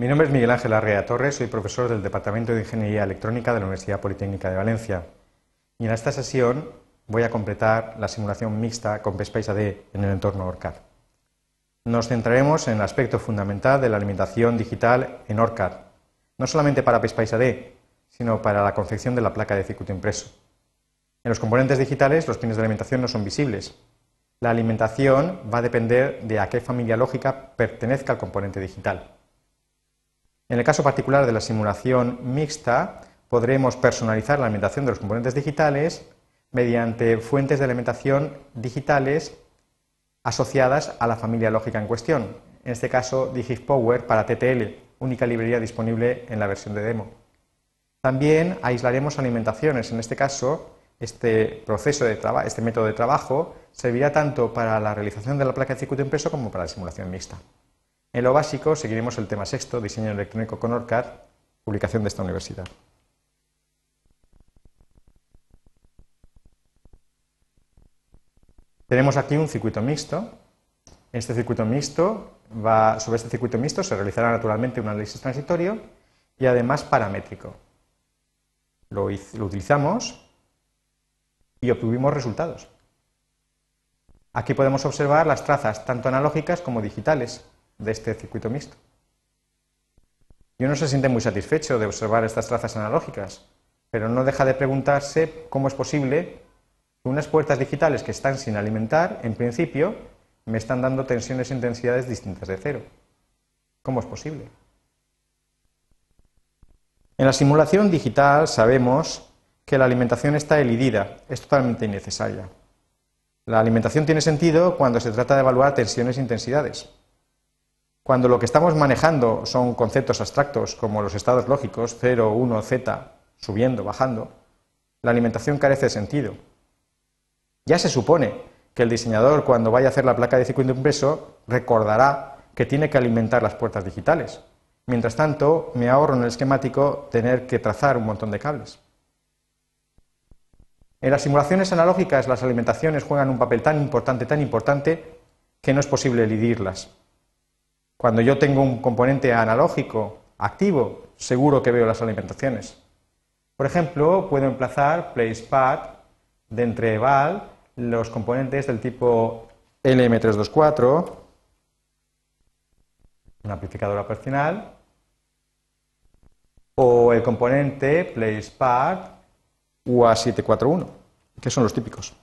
Mi nombre es Miguel Ángel Arrea Torres, soy profesor del Departamento de Ingeniería Electrónica de la Universidad Politécnica de Valencia. Y en esta sesión voy a completar la simulación mixta con PSPICE AD en el entorno ORCAD. Nos centraremos en el aspecto fundamental de la alimentación digital en ORCAD, no solamente para PSPICE AD, sino para la confección de la placa de circuito impreso. En los componentes digitales los pines de alimentación no son visibles. La alimentación va a depender de a qué familia lógica pertenezca el componente digital. En el caso particular de la simulación mixta, podremos personalizar la alimentación de los componentes digitales mediante fuentes de alimentación digitales asociadas a la familia lógica en cuestión, en este caso DigitPower para TTL, única librería disponible en la versión de demo. También aislaremos alimentaciones, en este caso este proceso de este método de trabajo servirá tanto para la realización de la placa de circuito impreso como para la simulación mixta. En lo básico seguiremos el tema sexto, diseño electrónico con ORCAD, publicación de esta universidad. Tenemos aquí un circuito mixto. Este circuito mixto va, sobre este circuito mixto se realizará naturalmente un análisis transitorio y además paramétrico. Lo, lo utilizamos y obtuvimos resultados. Aquí podemos observar las trazas tanto analógicas como digitales de este circuito mixto. Y uno se siente muy satisfecho de observar estas trazas analógicas, pero no deja de preguntarse cómo es posible unas puertas digitales que están sin alimentar, en principio, me están dando tensiones e intensidades distintas de cero. ¿Cómo es posible? En la simulación digital sabemos que la alimentación está elidida, es totalmente innecesaria. La alimentación tiene sentido cuando se trata de evaluar tensiones e intensidades. Cuando lo que estamos manejando son conceptos abstractos como los estados lógicos 0, 1, z, subiendo, bajando, la alimentación carece de sentido. Ya se supone que el diseñador cuando vaya a hacer la placa de circuito impreso recordará que tiene que alimentar las puertas digitales. Mientras tanto, me ahorro en el esquemático tener que trazar un montón de cables. En las simulaciones analógicas las alimentaciones juegan un papel tan importante, tan importante, que no es posible elidirlas. Cuando yo tengo un componente analógico activo, seguro que veo las alimentaciones. Por ejemplo, puedo emplazar PlacePad de entre val los componentes del tipo LM324, una amplificadora operacional, o el componente PlacePad UA741, que son los típicos.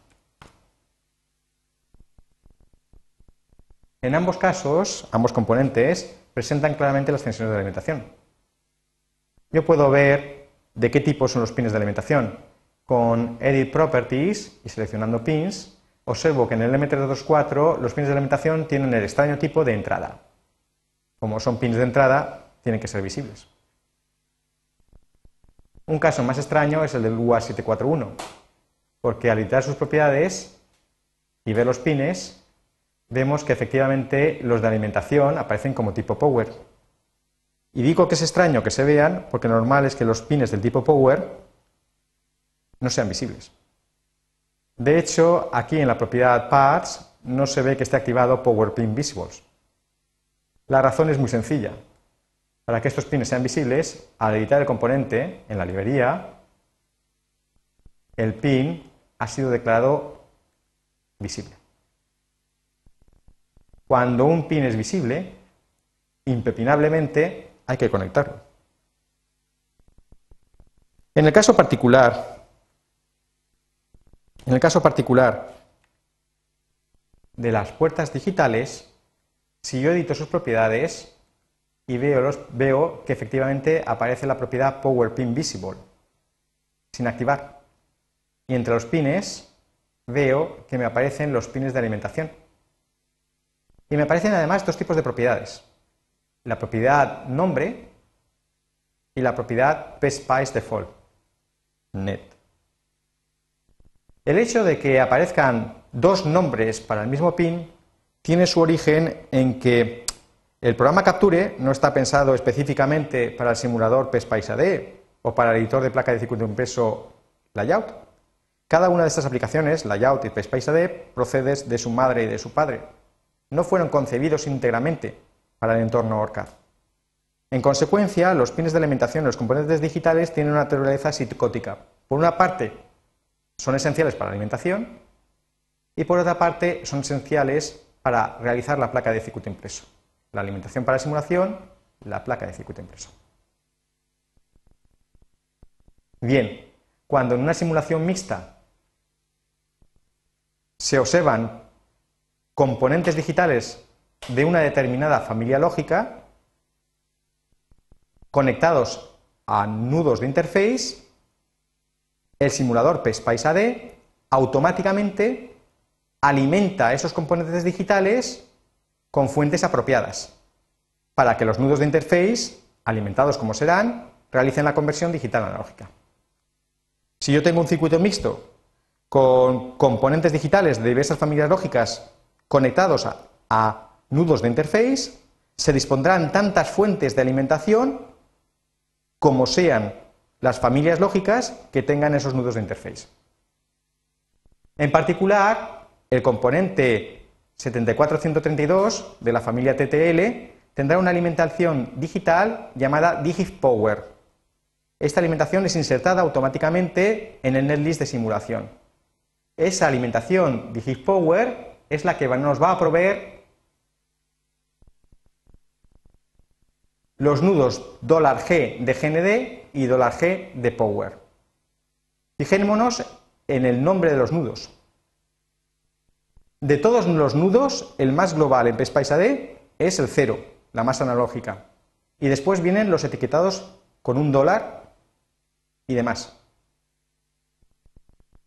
En ambos casos, ambos componentes presentan claramente las tensiones de alimentación. Yo puedo ver de qué tipo son los pines de alimentación, con Edit Properties y seleccionando pins, observo que en el M324 los pins de alimentación tienen el extraño tipo de entrada. Como son pins de entrada, tienen que ser visibles. Un caso más extraño es el del UA741, porque al editar sus propiedades y ver los pines, vemos que efectivamente los de alimentación aparecen como tipo Power. Y digo que es extraño que se vean porque normal es que los pines del tipo Power no sean visibles. De hecho, aquí en la propiedad Parts no se ve que esté activado Power Pin Visibles. La razón es muy sencilla. Para que estos pines sean visibles, al editar el componente en la librería, el pin ha sido declarado visible. Cuando un pin es visible, impepinablemente hay que conectarlo. En el caso particular en el caso particular de las puertas digitales, si yo edito sus propiedades y veo, veo que efectivamente aparece la propiedad PowerPin Visible sin activar. Y entre los pines veo que me aparecen los pines de alimentación. Y me aparecen además dos tipos de propiedades. La propiedad nombre y la propiedad PSPICE default. Net. El hecho de que aparezcan dos nombres para el mismo pin tiene su origen en que el programa Capture no está pensado específicamente para el simulador PSPICE o para el editor de placa de circuito impreso Layout. Cada una de estas aplicaciones, Layout y PSPICE AD, procede de su madre y de su padre. No fueron concebidos íntegramente para el entorno ORCAD. En consecuencia, los pines de alimentación y los componentes digitales tienen una naturaleza psicótica. Por una parte, son esenciales para la alimentación y por otra parte, son esenciales para realizar la placa de circuito impreso. La alimentación para la simulación, la placa de circuito impreso. Bien, cuando en una simulación mixta se observan componentes digitales de una determinada familia lógica conectados a nudos de interface, el simulador PSPICE automáticamente alimenta esos componentes digitales con fuentes apropiadas para que los nudos de interface, alimentados como serán, realicen la conversión digital analógica. Si yo tengo un circuito mixto con componentes digitales de diversas familias lógicas conectados a, nudos de interface, se dispondrán tantas fuentes de alimentación como sean las familias lógicas que tengan esos nudos de interface. En particular, el componente 74132 de la familia TTL tendrá una alimentación digital llamada DigitPower. Esta alimentación es insertada automáticamente en el netlist de simulación. Esa alimentación DigitPower es la que nos va a proveer los nudos $G de GND y $G de Power. Fijémonos en el nombre de los nudos. De todos los nudos, el más global en PSPICE es el 0, la más analógica. Y después vienen los etiquetados con un dólar y demás.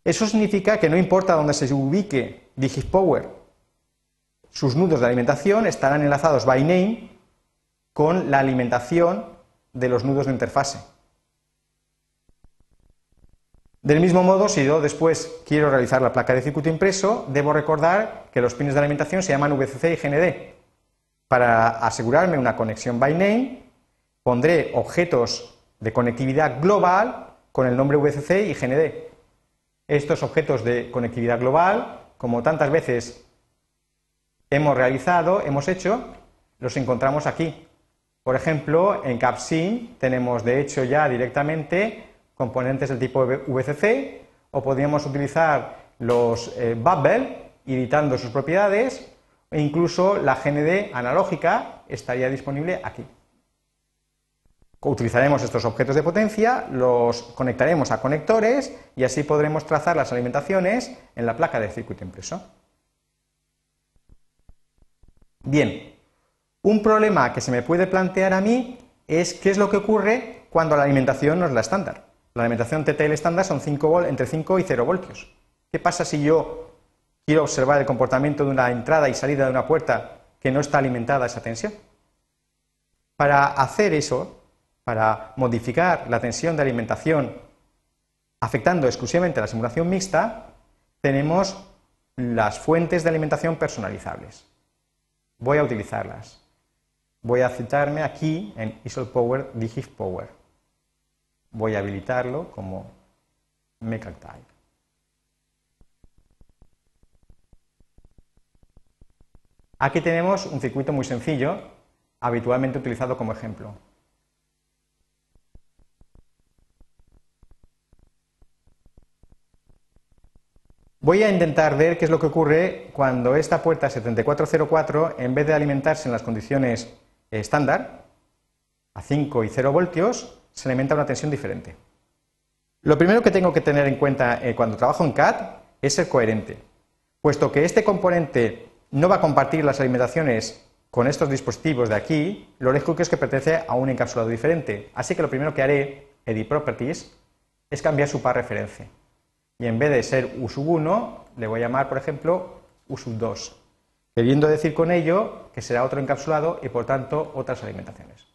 Eso significa que no importa dónde se ubique DigitPower, sus nudos de alimentación estarán enlazados by name con la alimentación de los nudos de interfase. Del mismo modo, si yo después quiero realizar la placa de circuito impreso, debo recordar que los pines de alimentación se llaman VCC y GND. Para asegurarme una conexión by name, pondré objetos de conectividad global con el nombre VCC y GND. Estos objetos de conectividad global, como tantas veces hemos realizado, hemos hecho, los encontramos aquí. Por ejemplo, en CapSim tenemos de hecho ya directamente componentes del tipo VCC o podríamos utilizar los eh, Bubble editando sus propiedades e incluso la GND analógica estaría disponible aquí. Utilizaremos estos objetos de potencia, los conectaremos a conectores y así podremos trazar las alimentaciones en la placa de circuito impreso. Bien, un problema que se me puede plantear a mí es qué es lo que ocurre cuando la alimentación no es la estándar. La alimentación TTL estándar son 5 entre 5 y 0 voltios. ¿Qué pasa si yo quiero observar el comportamiento de una entrada y salida de una puerta que no está alimentada a esa tensión? Para hacer eso, para modificar la tensión de alimentación afectando exclusivamente a la simulación mixta, tenemos las fuentes de alimentación personalizables. Voy a utilizarlas. Voy a citarme aquí en ISOLPower Power. Voy a habilitarlo como MechaType. Aquí tenemos un circuito muy sencillo, habitualmente utilizado como ejemplo. Voy a intentar ver qué es lo que ocurre cuando esta puerta 7404, en vez de alimentarse en las condiciones estándar, a 5 y 0 voltios, se alimenta a una tensión diferente. Lo primero que tengo que tener en cuenta eh, cuando trabajo en CAD es ser coherente, puesto que este componente no va a compartir las alimentaciones con estos dispositivos de aquí, lo lógico es que pertenece a un encapsulado diferente. Así que lo primero que haré, Edit Properties, es cambiar su par referencia y en vez de ser USUB1 le voy a llamar, por ejemplo, USUB2, queriendo decir con ello que será otro encapsulado y por tanto otras alimentaciones.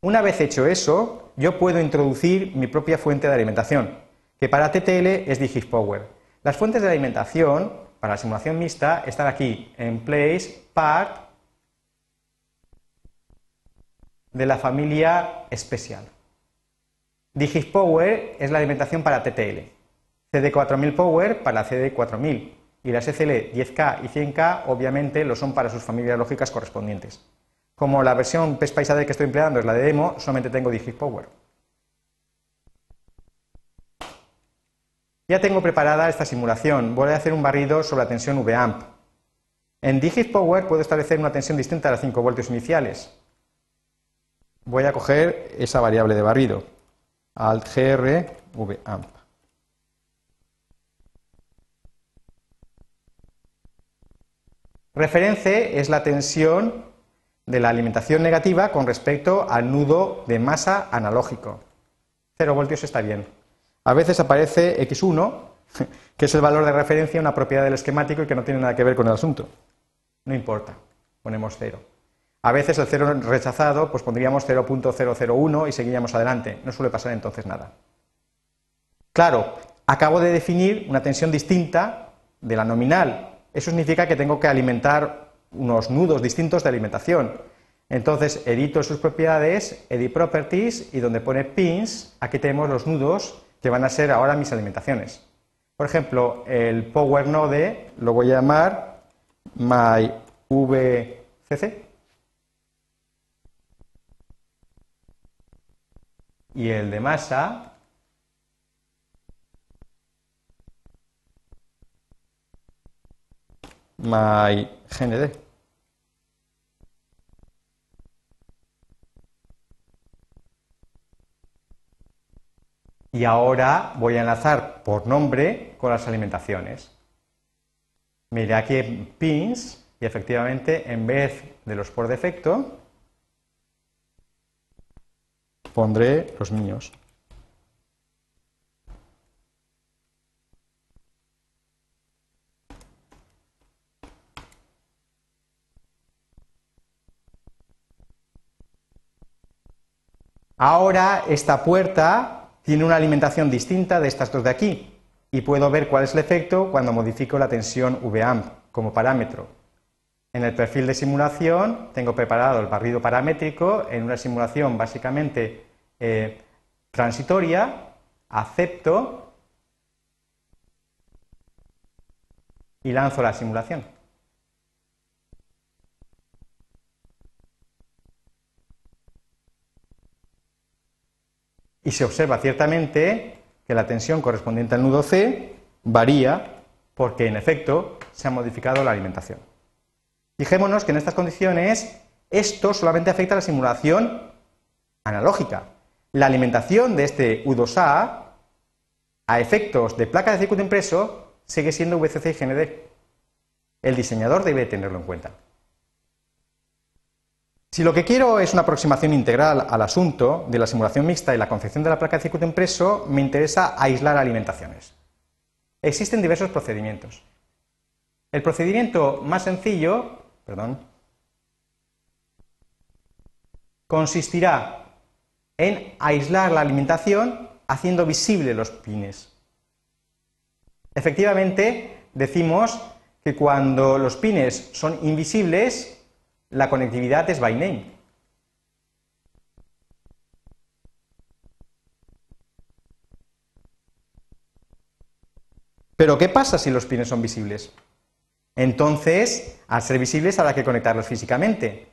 Una vez hecho eso, yo puedo introducir mi propia fuente de alimentación, que para TTL es DigitPower. Las fuentes de alimentación para la simulación mixta están aquí, en Place, Part, de la familia Special. DigitPower es la alimentación para TTL, CD4000 Power para CD4000 y las ECL 10K y 100K obviamente lo son para sus familias lógicas correspondientes. Como la versión PSPICE que estoy empleando es la de demo, solamente tengo Digit Power. Ya tengo preparada esta simulación. Voy a hacer un barrido sobre la tensión VAMP. En Digit Power puedo establecer una tensión distinta a las 5 voltios iniciales. Voy a coger esa variable de barrido, alt gr vamp. Reference es la tensión de la alimentación negativa con respecto al nudo de masa analógico. 0 voltios está bien. A veces aparece X1, que es el valor de referencia, una propiedad del esquemático y que no tiene nada que ver con el asunto. No importa, ponemos 0. A veces el 0 rechazado, pues pondríamos 0.001 y seguiríamos adelante. No suele pasar entonces nada. Claro, acabo de definir una tensión distinta de la nominal. Eso significa que tengo que alimentar unos nudos distintos de alimentación. Entonces edito sus propiedades, edit properties y donde pone pins, aquí tenemos los nudos que van a ser ahora mis alimentaciones. Por ejemplo, el power node lo voy a llamar myvcc y el de masa myGND. Y ahora voy a enlazar por nombre con las alimentaciones. Mire aquí pins y efectivamente en vez de los por defecto pondré los míos. Ahora esta puerta tiene una alimentación distinta de estas dos de aquí y puedo ver cuál es el efecto cuando modifico la tensión VAMP como parámetro. En el perfil de simulación tengo preparado el barrido paramétrico en una simulación básicamente eh, transitoria, acepto y lanzo la simulación. y se observa ciertamente que la tensión correspondiente al nudo C varía porque en efecto se ha modificado la alimentación. Fijémonos que en estas condiciones esto solamente afecta a la simulación analógica. La alimentación de este U2A a efectos de placa de circuito impreso sigue siendo VCC y GND. El diseñador debe tenerlo en cuenta. Si lo que quiero es una aproximación integral al asunto de la simulación mixta y la concepción de la placa de circuito impreso, me interesa aislar alimentaciones. Existen diversos procedimientos. El procedimiento más sencillo, perdón, consistirá en aislar la alimentación haciendo visibles los pines. Efectivamente, decimos que cuando los pines son invisibles, la conectividad es by name. Pero ¿qué pasa si los pines son visibles? Entonces, al ser visibles habrá que conectarlos físicamente.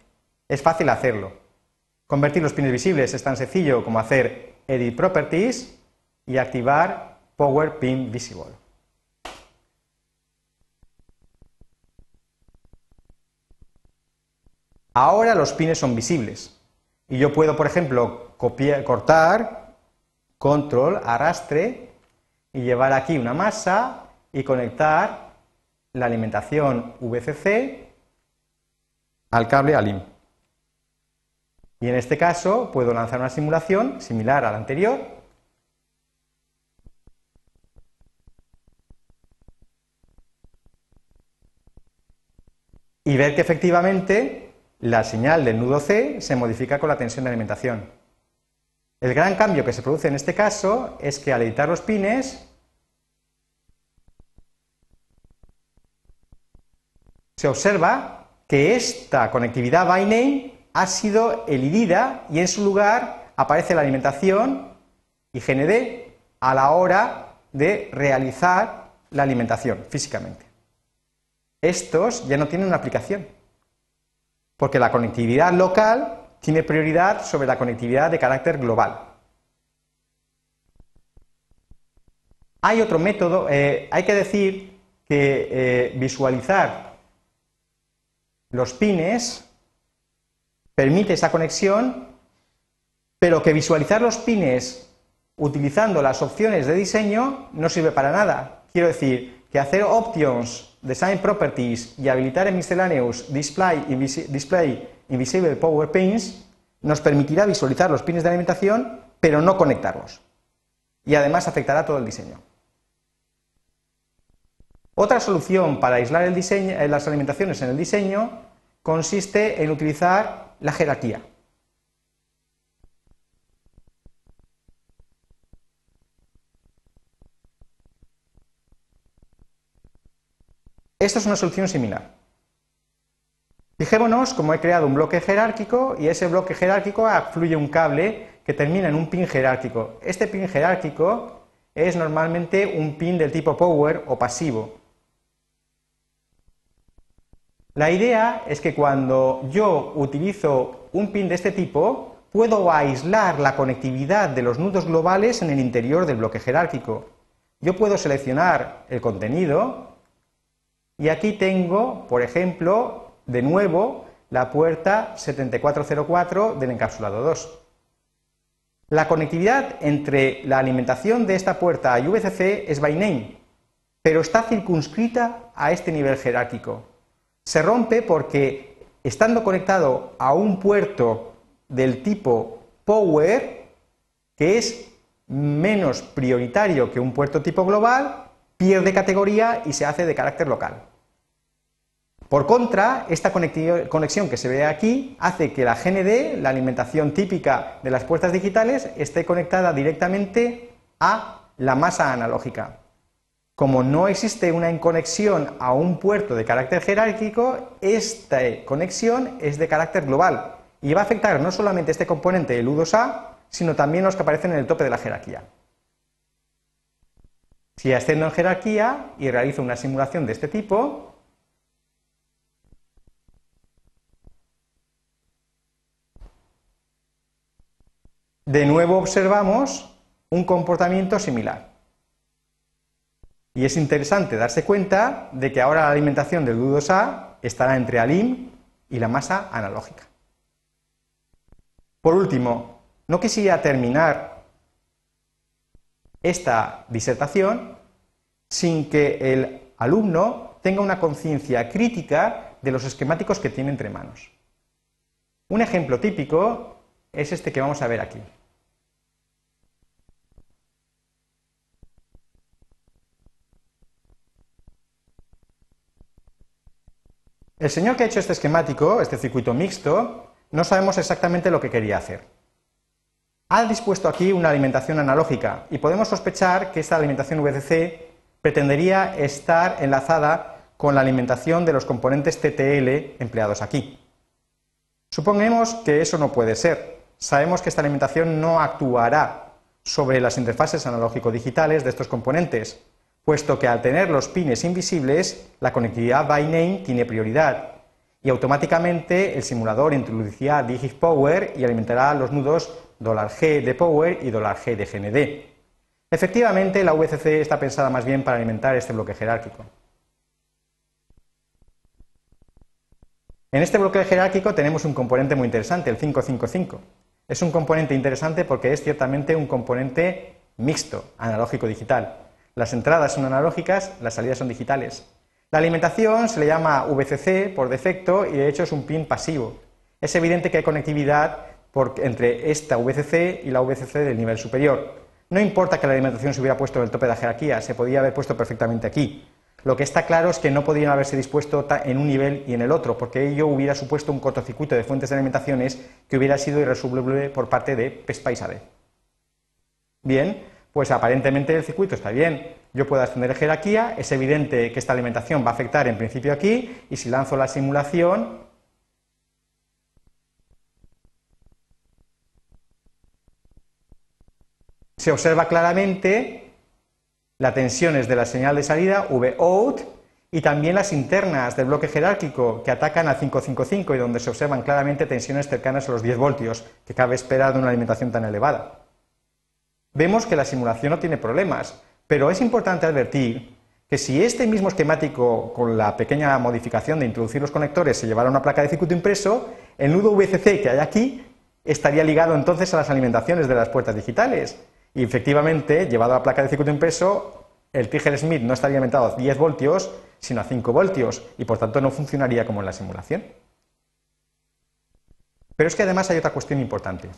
Es fácil hacerlo. Convertir los pines visibles es tan sencillo como hacer Edit Properties y activar Power Pin Visible. Ahora los pines son visibles y yo puedo, por ejemplo, copiar, cortar, control, arrastre y llevar aquí una masa y conectar la alimentación VCC al cable ALIM. Y en este caso puedo lanzar una simulación similar a la anterior. Y ver que efectivamente la señal del nudo C se modifica con la tensión de alimentación. El gran cambio que se produce en este caso es que al editar los pines se observa que esta conectividad by ha sido elidida y en su lugar aparece la alimentación y GND a la hora de realizar la alimentación físicamente. estos ya no tienen una aplicación, porque la conectividad local tiene prioridad sobre la conectividad de carácter global. Hay otro método, eh, hay que decir que eh, visualizar los pines permite esa conexión, pero que visualizar los pines utilizando las opciones de diseño no sirve para nada. Quiero decir que hacer options, design properties y habilitar en miscellaneous display, invisible power pins nos permitirá visualizar los pines de alimentación, pero no conectarlos. Y además afectará todo el diseño. Otra solución para aislar eh, las alimentaciones en el diseño consiste en utilizar la jerarquía. Esta es una solución similar. Fijémonos como he creado un bloque jerárquico y ese bloque jerárquico fluye un cable que termina en un pin jerárquico. Este pin jerárquico es normalmente un pin del tipo power o pasivo. La idea es que cuando yo utilizo un pin de este tipo, puedo aislar la conectividad de los nudos globales en el interior del bloque jerárquico. Yo puedo seleccionar el contenido y aquí tengo, por ejemplo, de nuevo la puerta 7404 del encapsulado 2. La conectividad entre la alimentación de esta puerta y VCC es by name, pero está circunscrita a este nivel jerárquico. Se rompe porque estando conectado a un puerto del tipo power, que es menos prioritario que un puerto tipo global, pierde categoría y se hace de carácter local. Por contra, esta conexión que se ve aquí hace que la GND, la alimentación típica de las puertas digitales, esté conectada directamente a la masa analógica. Como no existe una conexión a un puerto de carácter jerárquico, esta conexión es de carácter global y va a afectar no solamente este componente el U2A, sino también los que aparecen en el tope de la jerarquía. Si asciendo en jerarquía y realizo una simulación de este tipo, de nuevo observamos un comportamiento similar. Y es interesante darse cuenta de que ahora la alimentación del U2A estará entre ALIM y la masa analógica. Por último, no quisiera terminar esta disertación sin que el alumno tenga una conciencia crítica de los esquemáticos que tiene entre manos. Un ejemplo típico es este que vamos a ver aquí. El señor que ha hecho este esquemático, este circuito mixto, no sabemos exactamente lo que quería hacer. Ha dispuesto aquí una alimentación analógica y podemos sospechar que esta alimentación VCC pretendería estar enlazada con la alimentación de los componentes TTL empleados aquí. Suponemos que eso no puede ser. Sabemos que esta alimentación no actuará sobre las interfaces analógico-digitales de estos componentes, puesto que al tener los pines invisibles, la conectividad by name tiene prioridad y automáticamente el simulador introducirá digit power y alimentará los nudos $G de power y $G de GND. Efectivamente, la VCC está pensada más bien para alimentar este bloque jerárquico. En este bloque jerárquico tenemos un componente muy interesante, el 555. Es un componente interesante porque es ciertamente un componente mixto, analógico-digital. Las entradas son analógicas, las salidas son digitales. La alimentación se le llama VCC por defecto y de hecho es un pin pasivo. Es evidente que hay conectividad entre esta VCC y la VCC del nivel superior. No importa que la alimentación se hubiera puesto en el tope de la jerarquía, se podía haber puesto perfectamente aquí. Lo que está claro es que no podrían haberse dispuesto en un nivel y en el otro, porque ello hubiera supuesto un cortocircuito de fuentes de alimentaciones que hubiera sido irresoluble por parte de PESPAISADE. Bien, pues aparentemente el circuito está bien. Yo puedo ascender jerarquía, es evidente que esta alimentación va a afectar en principio aquí, y si lanzo la simulación, se observa claramente las tensiones de la señal de salida, V out, y también las internas del bloque jerárquico que atacan al 555 y donde se observan claramente tensiones cercanas a los 10 voltios que cabe esperar de una alimentación tan elevada. Vemos que la simulación no tiene problemas, pero es importante advertir que si este mismo esquemático con la pequeña modificación de introducir los conectores se llevara a una placa de circuito impreso, el nudo VCC que hay aquí estaría ligado entonces a las alimentaciones de las puertas digitales. Y efectivamente, llevado a la placa de circuito impreso, el Tiger Smith no estaría alimentado a 10 voltios, sino a 5 voltios, y por tanto no funcionaría como en la simulación. Pero es que además hay otra cuestión importante.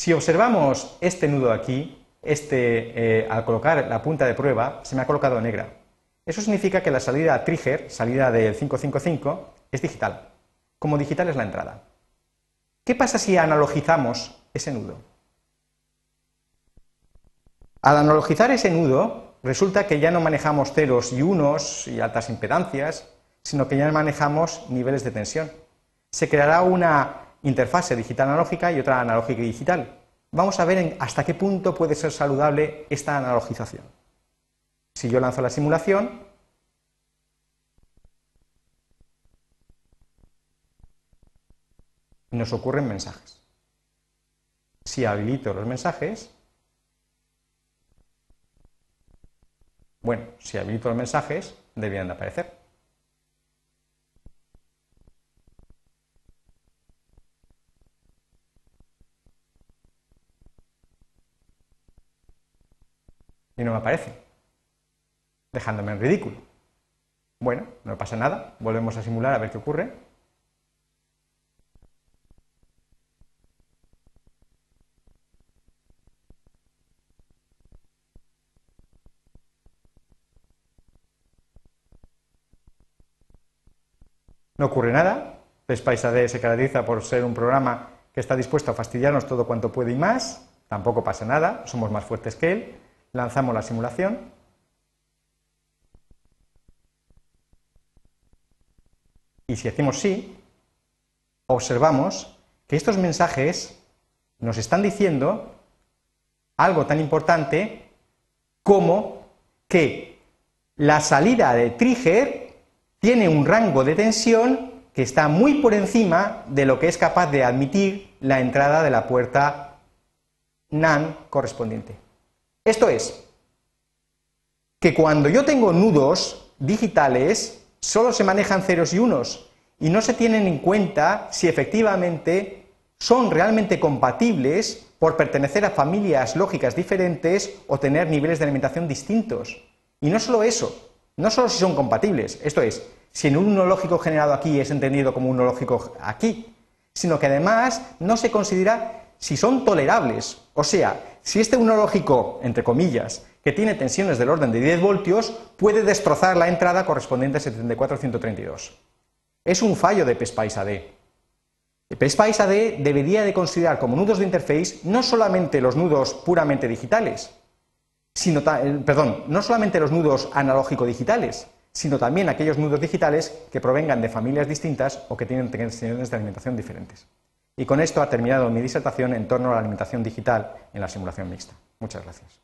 Si observamos este nudo aquí, este, eh, al colocar la punta de prueba, se me ha colocado negra. Eso significa que la salida trigger, salida del 555, es digital. Como digital es la entrada. ¿Qué pasa si analogizamos ese nudo? Al analogizar ese nudo, resulta que ya no manejamos ceros y unos y altas impedancias, sino que ya manejamos niveles de tensión. Se creará una interfase digital analógica y otra analógica y digital vamos a ver hasta qué punto puede ser saludable esta analogización. Si yo lanzo la simulación, nos ocurren mensajes. Si habilito los mensajes, bueno, si habilito los mensajes, deberían de aparecer. Y no me aparece, dejándome en ridículo. Bueno, no pasa nada, volvemos a simular a ver qué ocurre. No ocurre nada, PSPICE AD se caracteriza por ser un programa que está dispuesto a fastidiarnos todo cuanto puede y más, tampoco pasa nada, somos más fuertes que él, lanzamos la simulación. Y si decimos sí, observamos que estos mensajes nos están diciendo algo tan importante como que la salida de trigger tiene un rango de tensión que está muy por encima de lo que es capaz de admitir la entrada de la puerta NAND correspondiente. Esto es, que cuando yo tengo nudos digitales, solo se manejan ceros y unos y no se tienen en cuenta si efectivamente son realmente compatibles por pertenecer a familias lógicas diferentes o tener niveles de alimentación distintos. Y no solo eso, no solo si son compatibles, esto es, si en un lógico generado aquí es entendido como un lógico aquí, sino que además no se considera si son tolerables, o sea, si este uno lógico, entre comillas, que tiene tensiones del orden de 10 voltios, puede destrozar la entrada correspondiente a 74132. Es un fallo de PSPICE AD. PSPICE AD debería de considerar como nudos de interface no solamente los nudos puramente digitales, sino, eh, perdón, no solamente los nudos analógico-digitales, sino también aquellos nudos digitales que provengan de familias distintas o que tienen tensiones de alimentación diferentes. Y con esto ha terminado mi disertación en torno a la alimentación digital en la simulación mixta. Muchas gracias.